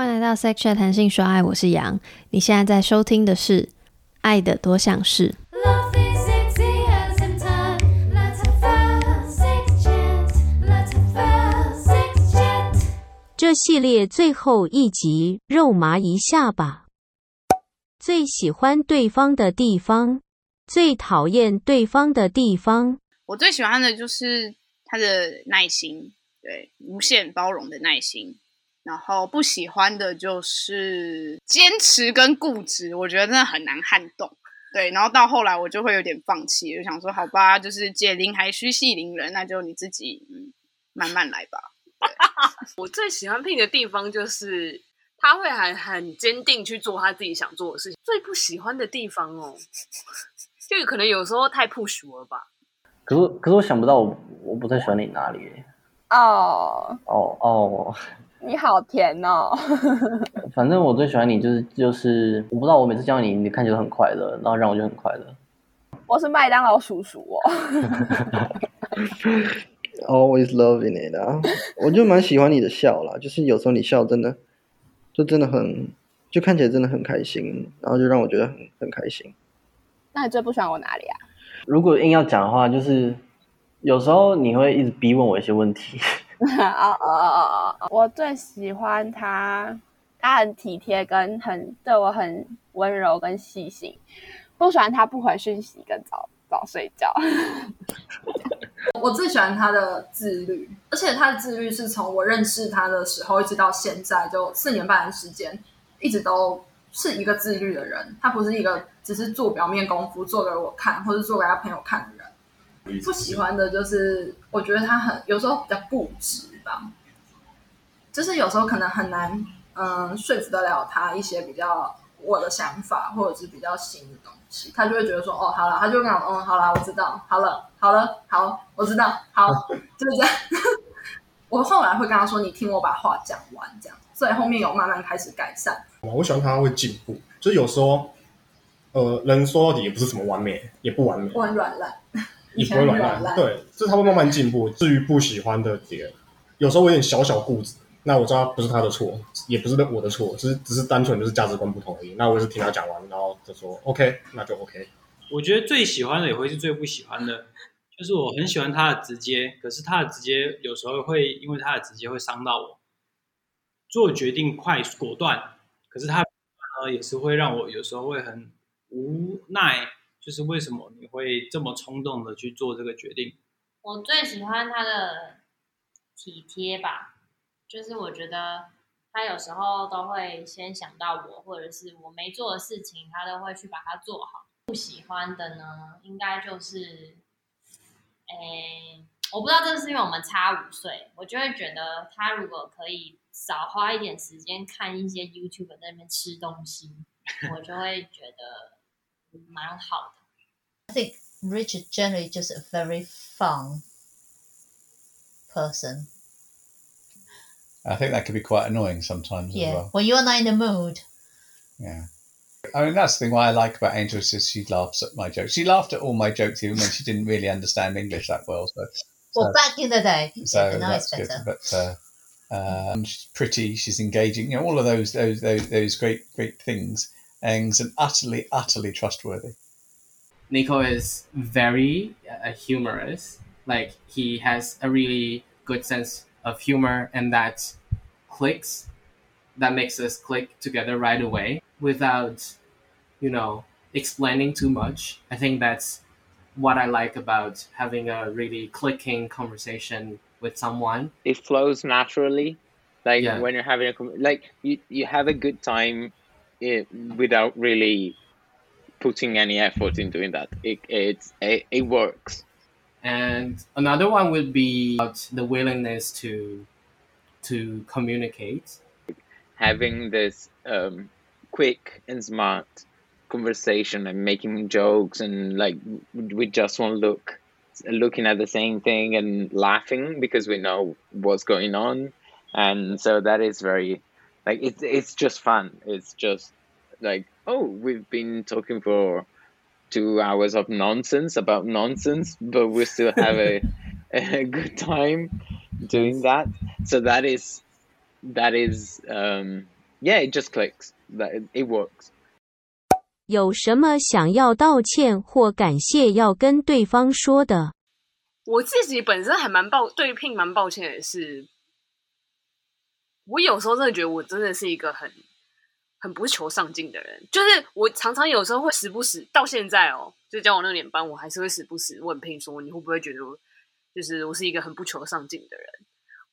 欢迎来到 Sex Chat 谈性说爱，我是杨。你现在在收听的是《爱的多项式》。这系列最后一集，肉麻一下吧。最喜欢对方的地方，最讨厌对方的地方。我最喜欢的就是他的耐心，对，无限包容的耐心。然后不喜欢的就是坚持跟固执，我觉得真的很难撼动。对，然后到后来我就会有点放弃，就想说好吧，就是解铃还须系铃人，那就你自己嗯慢慢来吧。我最喜欢 Pin 的地方就是他会很很坚定去做他自己想做的事情。最不喜欢的地方哦，就可能有时候太 push 了吧。可是可是我想不到我我不太喜欢你哪里哦哦哦。你好甜哦！反正我最喜欢你就是就是，我不知道我每次见到你，你看起来很快乐，然后让我就很快乐。我是麦当劳叔叔哦。Always loving it 啊！我就蛮喜欢你的笑啦，就是有时候你笑真的，就真的很，就看起来真的很开心，然后就让我觉得很很开心。那你最不喜欢我哪里啊？如果硬要讲的话，就是有时候你会一直逼问我一些问题。哦哦哦哦！我最喜欢他，他很体贴，跟很对我很温柔跟细心。不喜欢他不回讯息，跟早早睡觉。我最喜欢他的自律，而且他的自律是从我认识他的时候一直到现在，就四年半的时间，一直都是一个自律的人。他不是一个只是做表面功夫，做给我看，或者做给他朋友看的人。不喜欢的就是，我觉得他很有时候比较固执吧，就是有时候可能很难，嗯，说服得了他一些比较我的想法，或者是比较新的东西，他就会觉得说，哦，好了，他就会跟我，嗯，好了，我知道，好了，好了，好，我知道，好，就是这样。我后来会跟他说，你听我把话讲完，这样，所以后面有慢慢开始改善。我喜欢他会进步，就是有时候，呃，人说到底也不是什么完美，也不完美，我很软烂。也不会软烂，对，这是他会慢慢进步。至于不喜欢的点，有时候我有点小小固执，那我知道不是他的错，也不是我的错，只是只是单纯就是价值观不同而已。那我也是听他讲完，然后就说 OK，那就 OK。我觉得最喜欢的也会是最不喜欢的，就是我很喜欢他的直接，可是他的直接有时候会因为他的直接会伤到我，做决定快果断，可是他呢也是会让我有时候会很无奈。就是为什么你会这么冲动的去做这个决定？我最喜欢他的体贴吧，就是我觉得他有时候都会先想到我，或者是我没做的事情，他都会去把它做好。不喜欢的呢，应该就是，诶，我不知道这是因为我们差五岁，我就会觉得他如果可以少花一点时间看一些 YouTube 在那边吃东西，我就会觉得。蛮好的。I think Richard generally just a very fun person. I think that could be quite annoying sometimes yeah. as well. When you're not in the mood. Yeah. I mean, that's the thing why I like about Angel is she laughs at my jokes. She laughed at all my jokes even when she didn't really understand English that well. So, well, so, back in the day, so yeah, now that's it's better. good. But uh, um, she's pretty, she's engaging, you know, all of those those those, those great great things. and utterly, utterly trustworthy. Nico is very uh, humorous. Like he has a really good sense of humor, and that clicks. That makes us click together right away without, you know, explaining too much. I think that's what I like about having a really clicking conversation with someone. It flows naturally. Like Yeah. when you're having a com- like you, you have a good time it, without really putting any effort in doing that. It it's it, it works. And another one would be about the willingness to to communicate. Having this um, quick and smart conversation and making jokes and like we just one look, looking at the same thing and laughing because we know what's going on, and so that is very like it's it's just fun. It's just like oh we've been talking for two hours of nonsense about nonsense, but we still have a a good time doing that. So that is that is um, yeah, it just clicks. That it works. 有什么想要道歉或感谢要跟对方说的？我自己本身还蛮抱对 Pin 蛮抱歉的是， 我有时候真的觉得我真的是一个很很不求上进的人，就是我常常有时候会时不时到现在哦，就教我那年班，我还是会时不时问 Pin 说，你会不会觉得就是我是一个很不求上进的人？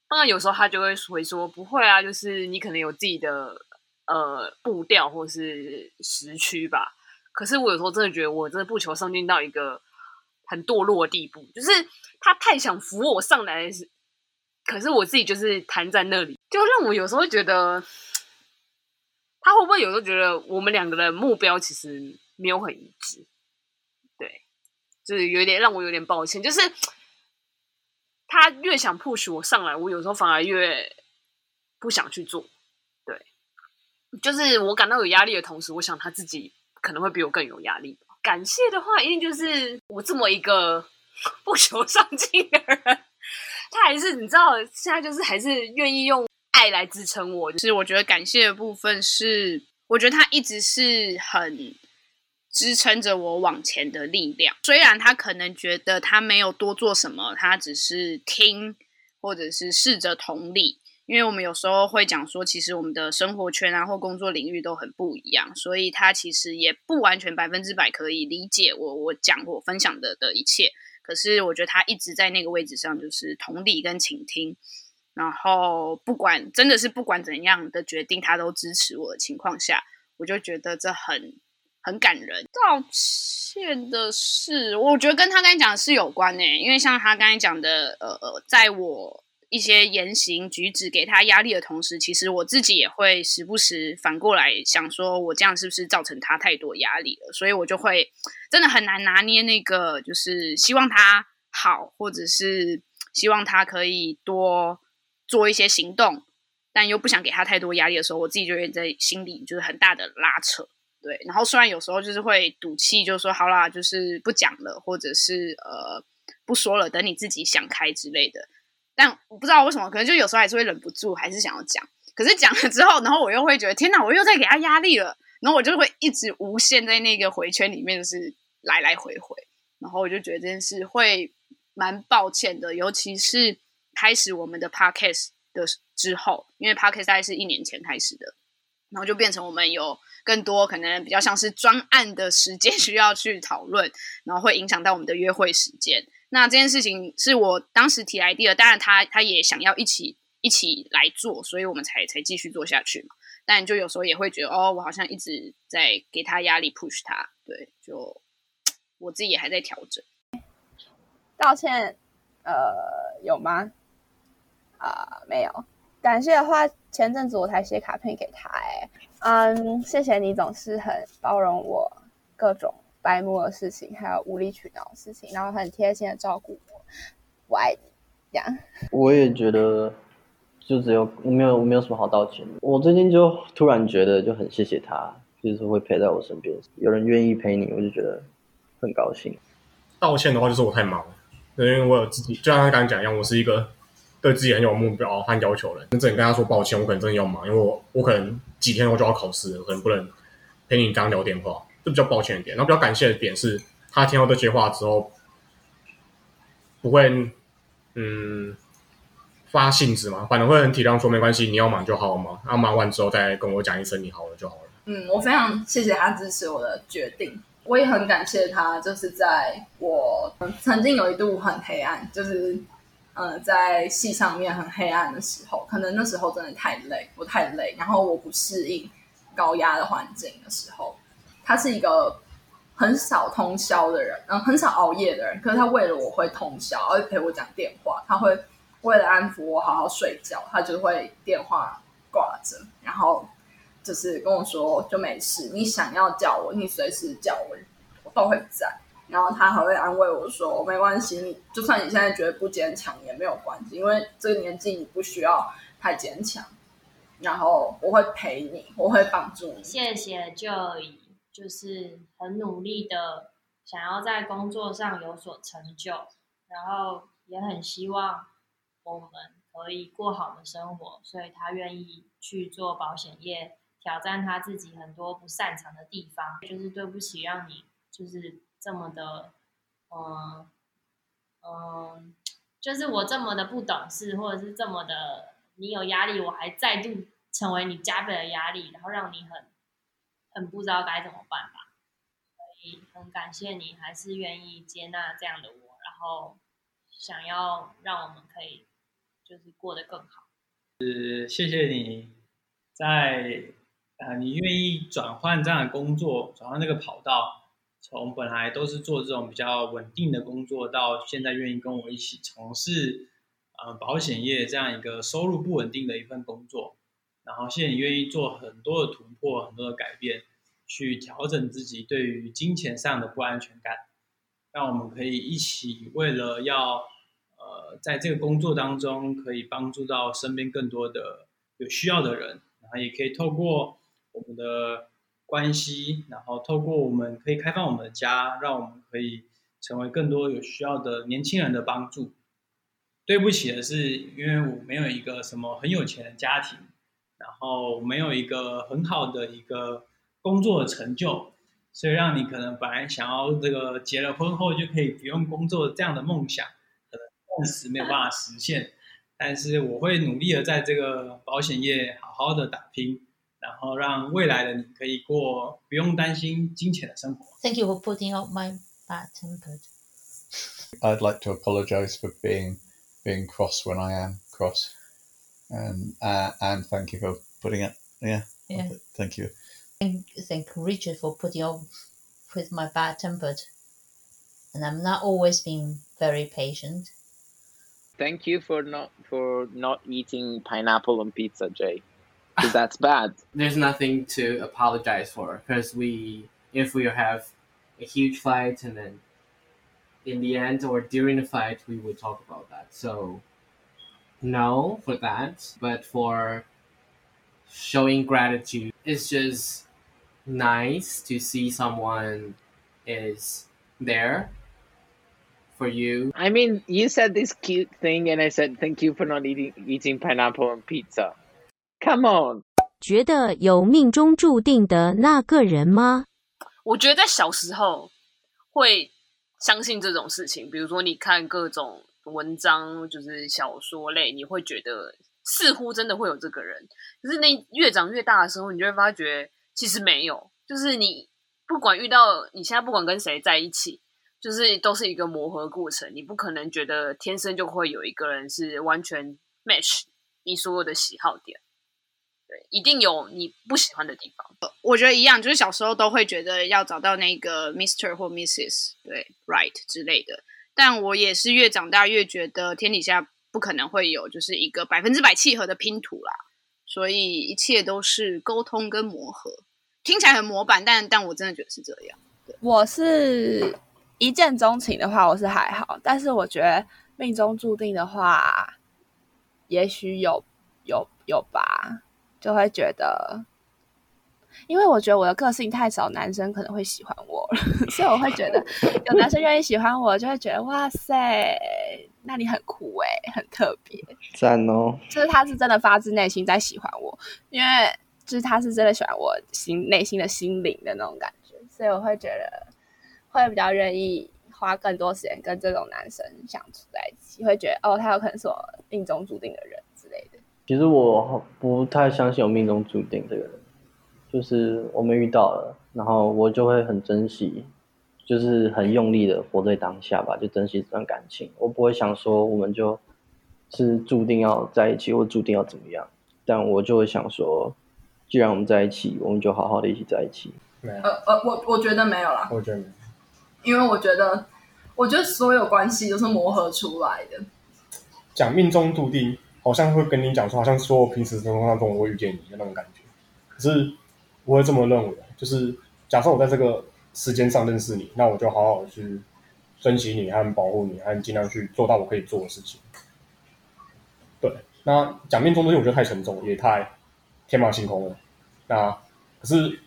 当然有时候他就会回说不会啊，就是你可能有自己的呃步调或是时区吧。可是我有时候真的觉得我真的不求上进到一个很堕落的地步，就是他太想扶我上来，可是我自己就是瘫在那里，就让我有时候觉得，他会不会有时候觉得我们两个的目标其实没有很一致？对，就是有点让我有点抱歉，就是他越想 push 我上来，我有时候反而越不想去做。对，就是我感到有压力的同时，我想他自己可能会比我更有压力。感谢的话，一定就是我这么一个 不求上进的人，他还是你知道，现在就是还是愿意用爱来支撑我。就是我觉得感谢的部分是，我觉得他一直是很支撑着我往前的力量。虽然他可能觉得他没有多做什么，他只是听或者是试着同理。因为我们有时候会讲说，其实我们的生活圈啊或工作领域都很不一样，所以他其实也不完全百分之百可以理解我我讲我分享的的一切。可是我觉得他一直在那个位置上，就是同理跟倾听，然后不管真的是不管怎样的决定，他都支持我的情况下，我就觉得这很很感人。道歉的事，我觉得跟他刚才讲的是有关诶，因为像他刚才讲的，呃呃，在我。一些言行举止给他压力的同时，其实我自己也会时不时反过来想说，我这样是不是造成他太多压力了？所以我就会真的很难拿捏那个，就是希望他好，或者是希望他可以多做一些行动，但又不想给他太多压力的时候，我自己就会在心里就是很大的拉扯。对，然后虽然有时候就是会赌气，就说好啦，就是不讲了，或者是呃不说了，等你自己想开之类的。但我不知道为什么，可能就有时候还是会忍不住，还是想要讲。可是讲了之后，然后我又会觉得，天哪，我又在给他压力了。然后我就会一直无限在那个回圈里面，就是来来回回。然后我就觉得这件事会蛮抱歉的，尤其是开始我们的 podcast 的之后，因为 podcast 大概是一年前开始的，然后就变成我们有更多可能比较像是专案的时间需要去讨论，然后会影响到我们的约会时间。那这件事情是我当时提来的，当然他他也想要一起一起来做，所以我们才才继续做下去嘛。但就有时候也会觉得，哦，我好像一直在给他压力，push 他，对，就我自己也还在调整。道歉，呃，有吗？啊、没有。感谢的话，前阵子我才写卡片给他，哎，嗯，谢谢你总是很包容我各种。白目的事情，还有无理取闹的事情，然后很贴心的照顾我，我爱你。这样，我也觉得，就只有我没有我没有什么好道歉的。我最近就突然觉得就很谢谢他，就是会陪在我身边，有人愿意陪你，我就觉得很高兴。道歉的话，就是我太忙了，因为我有自己，就像他刚刚讲一样，我是一个对自己很有目标和要求的人。真正跟他说抱歉，我可能真的要忙，因为我我可能几天后就要考试了，我可能不能陪你刚聊电话。比较抱歉一点，然后比较感谢的点是，他听到这些话之后，不会嗯发性子嘛，反正会很体谅，说没关系，你要忙就好嘛，那忙完之后再跟我讲一声你好了就好了。嗯，我非常谢谢他支持我的决定，我也很感谢他，就是在我曾经有一度很黑暗，就是嗯、在戏上面很黑暗的时候，可能那时候真的太累，我太累，然后我不适应高压的环境的时候。他是一个很少通宵的人，嗯，很少熬夜的人。可是他为了我会通宵，而且陪我讲电话。他会为了安抚我好好睡觉，他就会电话挂着，然后就是跟我说就没事，你想要叫我，你随时叫我，我都会在。然后他还会安慰我说没关系，你就算你现在觉得不坚强也没有关系，因为这个年纪你不需要太坚强。然后我会陪你，我会帮助你。谢谢 Joy。就是很努力的想要在工作上有所成就，然后也很希望我们可以过好的生活，所以他愿意去做保险业，挑战他自己很多不擅长的地方。就是对不起，让你就是这么的，嗯嗯，就是我这么的不懂事，或者是这么的你有压力，我还再度成为你加倍的压力，然后让你很很不知道该怎么办吧。所以很感谢你，还是愿意接纳这样的我，然后想要让我们可以。就是过得更好。是，谢谢你在、呃，你愿意转换这样的工作，转换那个跑道，从本来都是做这种比较稳定的工作，到现在愿意跟我一起从事呃保险业这样一个收入不稳定的一份工作。然后，谢谢你愿意做很多的突破，很多的改变，去调整自己对于金钱上的不安全感，让我们可以一起为了要。呃，在这个工作当中，可以帮助到身边更多的有需要的人，然后也可以透过我们的关系，然后透过我们可以开放我们的家，让我们可以成为更多有需要的年轻人的帮助。对不起的是，因为我没有一个什么很有钱的家庭，然后没有一个很好的一个工作的成就，所以让你可能本来想要这个结了婚后就可以不用工作这样的梦想。可能暂时没有办法实现，但是我会努力的在这个保险业好好的打拼，然后让未来的你可以过不用担心金钱的生活。Thank you for putting out my bad tempered. I'd like to apologize for being being cross when I am cross, and uh, and thank you for putting it. Yeah, Yeah. Thank you. Thank, thank Richard for putting up with my bad tempered, and I'm not always being very patient. Thank you for not for not eating pineapple on pizza, Jay. Because that's bad. There's nothing to apologize for because we, if we have a huge fight and then in the end or during the fight, we would talk about that. So, no for that, but for showing gratitude, it's just nice to see someone is there for you. I mean, you said this cute thing, and I said thank you for not eating eating pineapple on pizza. Come on. 觉得有命中注定的那个人吗？我觉得在小时候会相信这种事情，比如说你看各种 文章，就是小说类，你会觉得似乎真的会有这个人。可是那越长越大的时候，你就会发觉其实没有。就是你不管遇到你现在不管跟谁在一起。就是都是一个磨合过程，你不可能觉得天生就会有一个人是完全 match 你所有的喜好点，对，一定有你不喜欢的地方。我觉得一样，就是小时候都会觉得要找到那个 Mister 或 Mrs. 对 Right 之类的，但我也是越长大越觉得天底下不可能会有就是一个百分之百契合的拼图啦，所以一切都是沟通跟磨合，听起来很模板，但但我真的觉得是这样。我是。一见钟情的话，我是还好，但是我觉得命中注定的话，也许有有有吧，就会觉得，因为我觉得我的个性太少，男生可能会喜欢我，所以我会觉得有男生愿意喜欢我，就会觉得哇塞，那你很酷诶，很特别，赞哦，就是他是真的发自内心在喜欢我，因为就是他是真的喜欢我心内心的心灵的那种感觉，所以我会觉得。会比较愿意花更多时间跟这种男生相处在一起，会觉得哦，他有可能是我命中注定的人之类的。其实我不太相信有命中注定这个人，就是我们遇到了，然后我就会很珍惜，就是很用力的活在当下吧，就珍惜这段感情。我不会想说我们就是注定要在一起，或注定要怎么样，但我就会想说，既然我们在一起，我们就好好的一起在一起。没有，呃呃，我我觉得没有啦，我觉得没有。因为我觉得，我觉得所有关系都是磨合出来的。讲命中注定，好像会跟你讲说，好像说我平时生活当中我会遇见你的那种感觉。可是我会这么认为，就是假设我在这个时间上认识你，那我就好好去珍惜你，和保护你，和尽量去做到我可以做的事情。对，那讲命中东西，我觉得太沉重，也太天马行空了。那可是，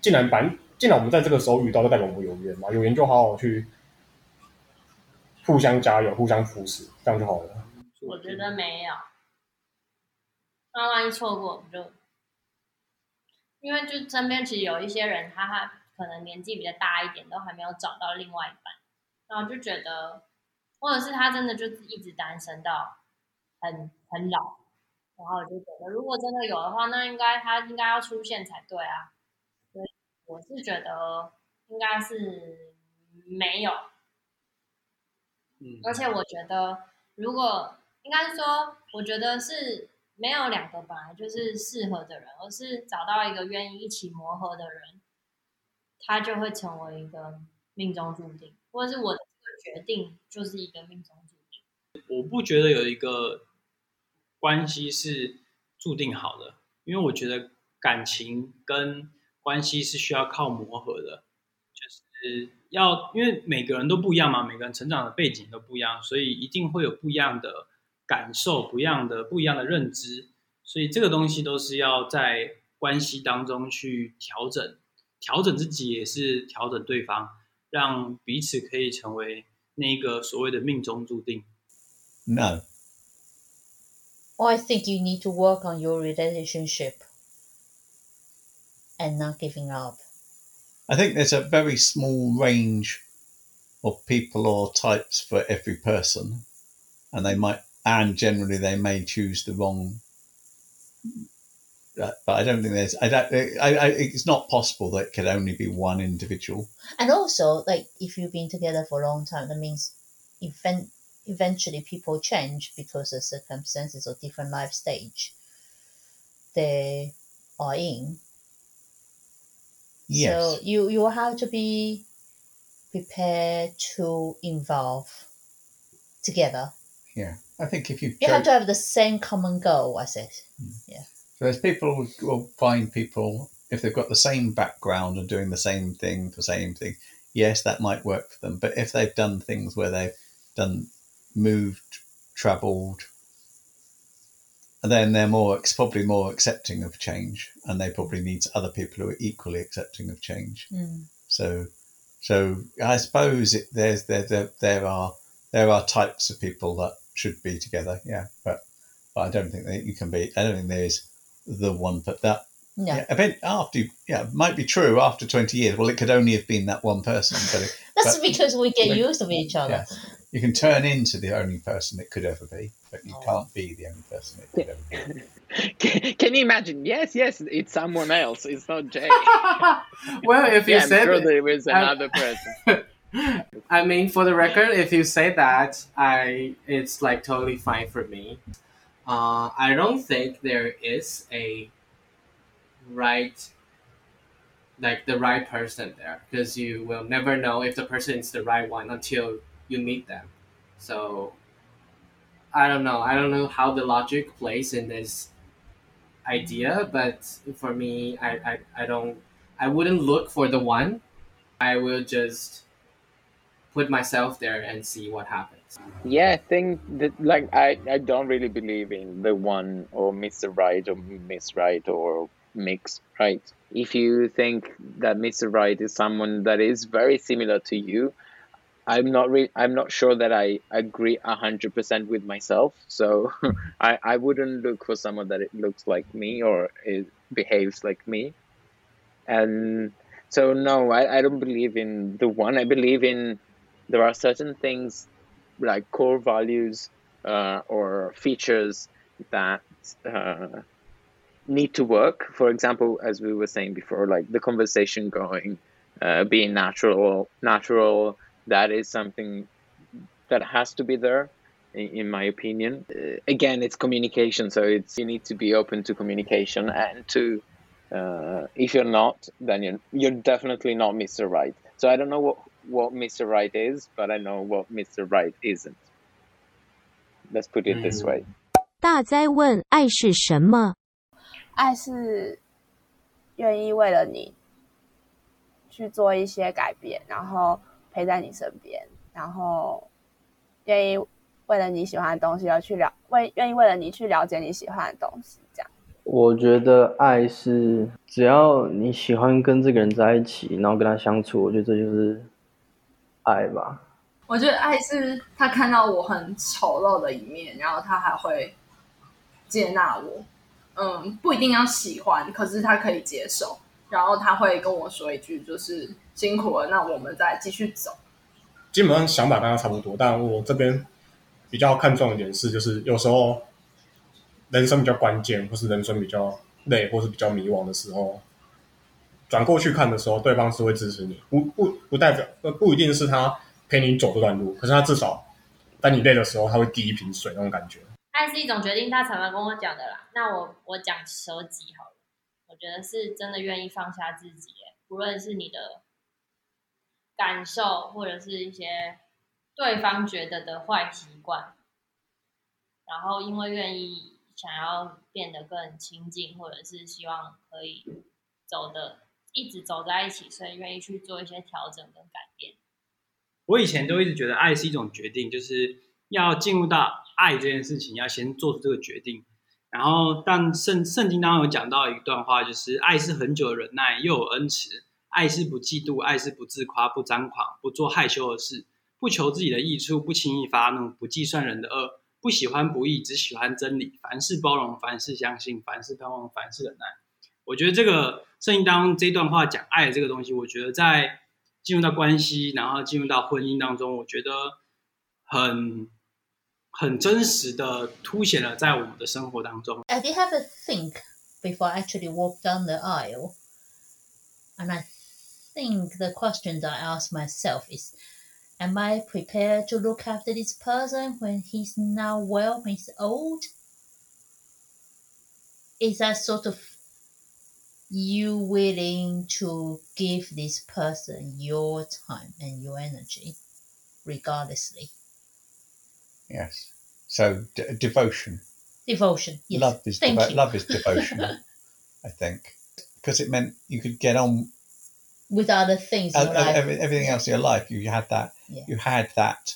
既然反既然我们在这个时候遇到，就代表我们有缘嘛。有缘就好好去互相加油，互相扶持，这样就好了。我觉得没有，那万一错过，我们就因为就身边其实有一些人，他他可能年纪比较大一点，都还没有找到另外一半，然后就觉得，或者是他真的就一直单身到很很老，然后我就觉得，如果真的有的话，那应该他应该要出现才对啊。所以我是觉得应该是没有，嗯，而且我觉得如果应该说，我觉得是。没有两个本来就是适合的人，而是找到一个愿意一起磨合的人，他就会成为一个命中注定，或者是我的这个决定就是一个命中注定。我不觉得有一个关系是注定好的，因为我觉得感情跟关系是需要靠磨合的，就是要因为每个人都不一样嘛，每个人成长的背景都不一样，所以一定会有不一样的。感受不一样的，不一样的认知，所以这个东西都是要在关系当中去调整，调整自己也是调整对方，让彼此可以成为那个所谓的命中注定。No. I think you need to work on your relationship and not giving up. I think there's a very small range of people or types for every person, and they might and generally they may choose the wrong. But I don't think there's. I don't. I, I, it's not possible that it could only be one individual. And also, like if you've been together for a long time, that means event, eventually people change because of circumstances or different life stage they are in. Yes. So you you have to be prepared to involve together. Yeah. I think if you you have to have the same common goal. I said, yeah. So there's people will find people if they've got the same background and doing the same thing, the same thing. Yes, that might work for them. But if they've done things where they've done moved, travelled, and then they're more probably more accepting of change, and they probably need other people who are equally accepting of change. Mm. So, so I suppose it, there's there, there there are there are types of people that should be together. Yeah, but but I don't think that you can be. I don't think there's the one. But that No. yeah, event after yeah it might be true after twenty years. Well, it could only have been that one person. But it, That's but- because we get but- used to each other. yeah. You can turn into the only person it could ever be, but you oh. can't be the only person it could ever be. Can, can you imagine? Yes, yes, it's someone else. It's not Jay. well, if you yeah, I'm said sure it- there is I- another person. I mean, for the record, if you say that, I it's like totally fine for me. Uh, I don't think there is a right, like the right person there, because you will never know if the person is the right one until you meet them. So, I don't know. I don't know how the logic plays in this idea, but for me, I, I, I don't. I wouldn't look for the one. I will just put myself there and see what happens. Yeah, I think that like I, I don't really believe in the one or Mr. Right or Miss Right or mix right. If you think that Mr. Right is someone that is very similar to you, I'm not re- I'm not sure that I agree hundred percent with myself. So I, I wouldn't look for someone that it looks like me or it behaves like me. And so no, I, I don't believe in the one. I believe in there are certain things like core values uh, or features that uh, need to work. For example, as we were saying before, like the conversation going, uh, being natural, natural. That is something that has to be there, in, in my opinion. Uh, again, it's communication, so it's you need to be open to communication and to. Uh, if you're not, then you're you're definitely not Mr. Right. So I don't know what what Mr. Right is, but I know what Mr. Right isn't. Let's put it this way. 大灾问爱是什么？爱是愿意为了你去做一些改变，然后陪在你身边，然后愿意为了你喜欢的东西而去了，为愿意为了你去了解你喜欢的东西，这样。我觉得爱是只要你喜欢跟这个人在一起，然后跟他相处，我觉得这就是爱吧。我觉得爱是他看到我很丑陋的一面，然后他还会接纳我，嗯，不一定要喜欢，可是他可以接受，然后他会跟我说一句，就是辛苦了，那我们再继续走。基本上想法跟他差不多，但我这边比较看重一点是，就是有时候人生比较关键，或是人生比较累，或是比较迷惘的时候，转过去看的时候，对方是会支持你，不不不代表不一定是他陪你走这段路，可是他至少当你累的时候，他会递一瓶水那种感觉。爱是一种决定，他常常跟我讲的啦。那我我讲舍己好了，我觉得是真的愿意放下自己，不论是你的感受，或者是一些对方觉得的坏习惯，然后因为愿意想要变得更亲近，或者是希望可以走的一直走在一起，所以愿意去做一些调整跟改变。我以前都一直觉得爱是一种决定，就是要进入到。爱这件事情要先做出这个决定，然后但圣圣经当中有讲到一段话，就是爱是很久的忍耐，又有恩慈；爱是不嫉妒，爱是不自夸，不张狂，不做害羞的事，不求自己的益处，不轻易发怒，不计算人的恶，不喜欢不义，只喜欢真理。凡事包容，凡事相信，凡事盼望，凡事忍耐。我觉得这个圣经当中这段话讲爱的这个东西，我觉得在进入到关系，然后进入到婚姻当中，我觉得很。很真实的凸显了在我们的生活当中。Have you have a think before I actually walk down the aisle? And I think the question that I ask myself is, am I prepared to look after this person when he's now well, when he's old? Is that sort of you willing to give this person your time and your energy, regardlessly? Yes. So d- devotion. Devotion. Yes. Love is devo- love is devotion. I think because it meant you could get on with other things in uh, every- everything else in your life. You had that. Yeah. You had that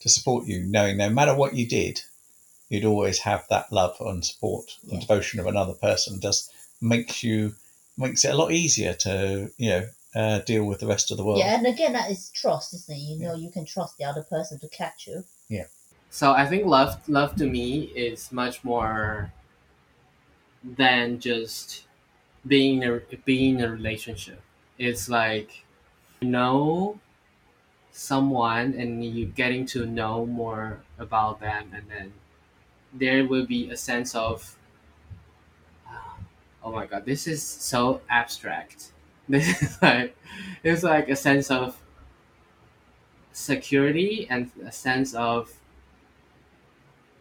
to support you, knowing no matter what you did, you'd always have that love and support and devotion of another person. Just makes you makes it a lot easier to you know uh, deal with the rest of the world. Yeah, and again, that is trust, isn't it? You know, you can trust the other person to catch you. Yeah. So I think love love to me is much more than just being a being a relationship. It's like you know someone and you're getting to know more about them and then there will be a sense of oh my god this is so abstract. This is like it's like a sense of security and a sense of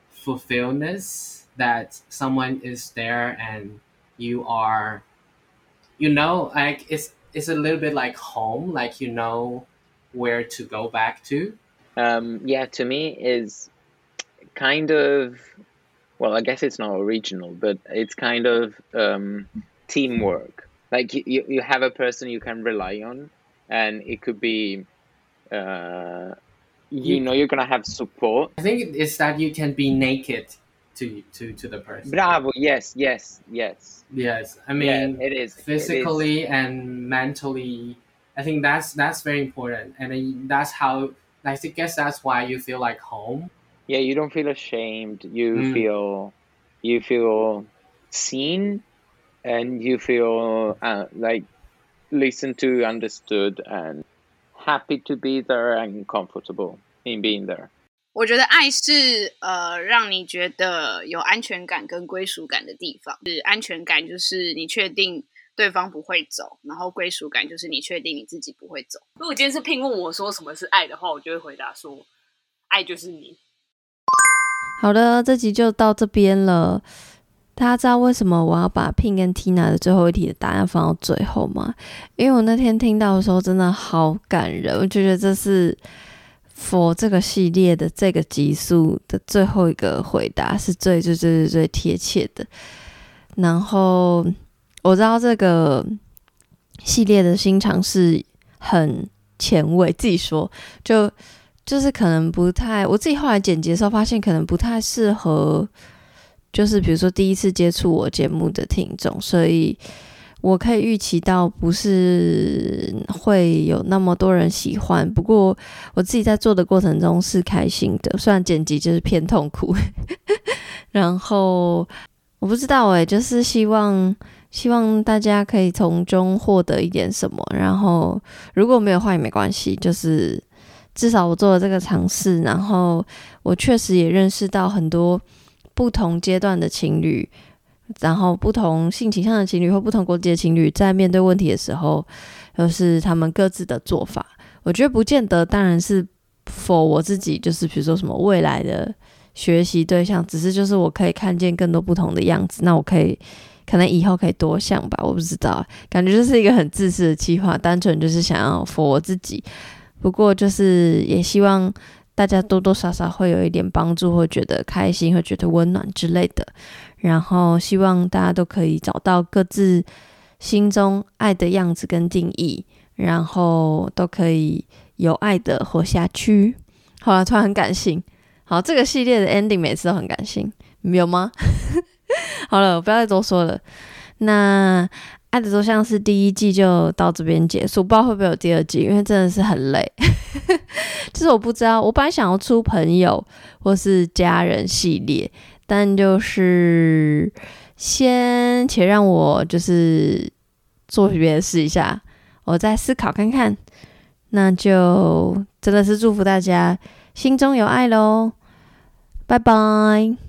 fulfillment that someone is there and you are you know like it's it's a little bit like home like you know where to go back to. Um, yeah, to me is kind of well, I guess it's not original, but it's kind of um, teamwork. Like you, you, have a person you can rely on, and it could be, uh, you know, you're gonna have support. i think it's that you can be naked to to to the person Bravo! Yes, yes, yes. yes i mean it is it is. physically and mentally i think that's that's very important and that's how i guess that's why you feel like home Yeah, you don't feel ashamed. You Mm. feel, you feel seen, and you feel uh, like listened to, understood, and happy to be there and comfortable in being there. 我觉得爱是呃，让你觉得有安全感跟归属感的地方。是安全感，就是你确定对方不会走；然后归属感，就是你确定你自己不会走。如果今天是聘问我说什么是爱的话，我就会回答说，爱就是你。 好的，这集就到这边了。大家知道为什么我要把 Pink 跟 Tina 的最后一题的答案放到最后吗？因为我那天听到的时候真的好感人，我就觉得这是 for 这个系列的这个集数的最后一个回答是最最最最最贴切的。然后我知道这个系列的新尝试很前卫，自己说就。就是可能不太，我自己后来剪辑的时候发现，可能不太适合，就是比如说第一次接触我节目的听众，所以我可以预期到不是会有那么多人喜欢。不过我自己在做的过程中是开心的，虽然剪辑就是偏痛苦。然后我不知道诶，就是希望希望大家可以从中获得一点什么。然后如果没有话也没关系，就是至少我做了这个尝试，然后我确实也认识到很多不同阶段的情侣，然后不同性倾向的情侣或不同国籍的情侣在面对问题的时候，就是他们各自的做法。我觉得不见得，当然是 for 我自己，就是比如说什么未来的学习对象，只是就是我可以看见更多不同的样子，那我可以可能以后可以多想吧，我不知道，感觉就是一个很自私的计划，单纯就是想要 for 我自己。不过就是也希望大家多多少少会有一点帮助，会觉得开心，会觉得温暖之类的。然后希望大家都可以找到各自心中爱的样子跟定义。然后都可以有爱的活下去。好了，突然很感性。好，这个系列的 ending 每次都很感性，有吗？好了，我不要再多说了。那《爱的多像是》第一季就到这边结束，不知道会不会有第二季，因为真的是很累。就是我不知道，我本来想要出朋友或是家人系列，但就是先且让我就是做别的事一下。我再思考看看，那就真的是祝福大家心中有爱喽，拜拜。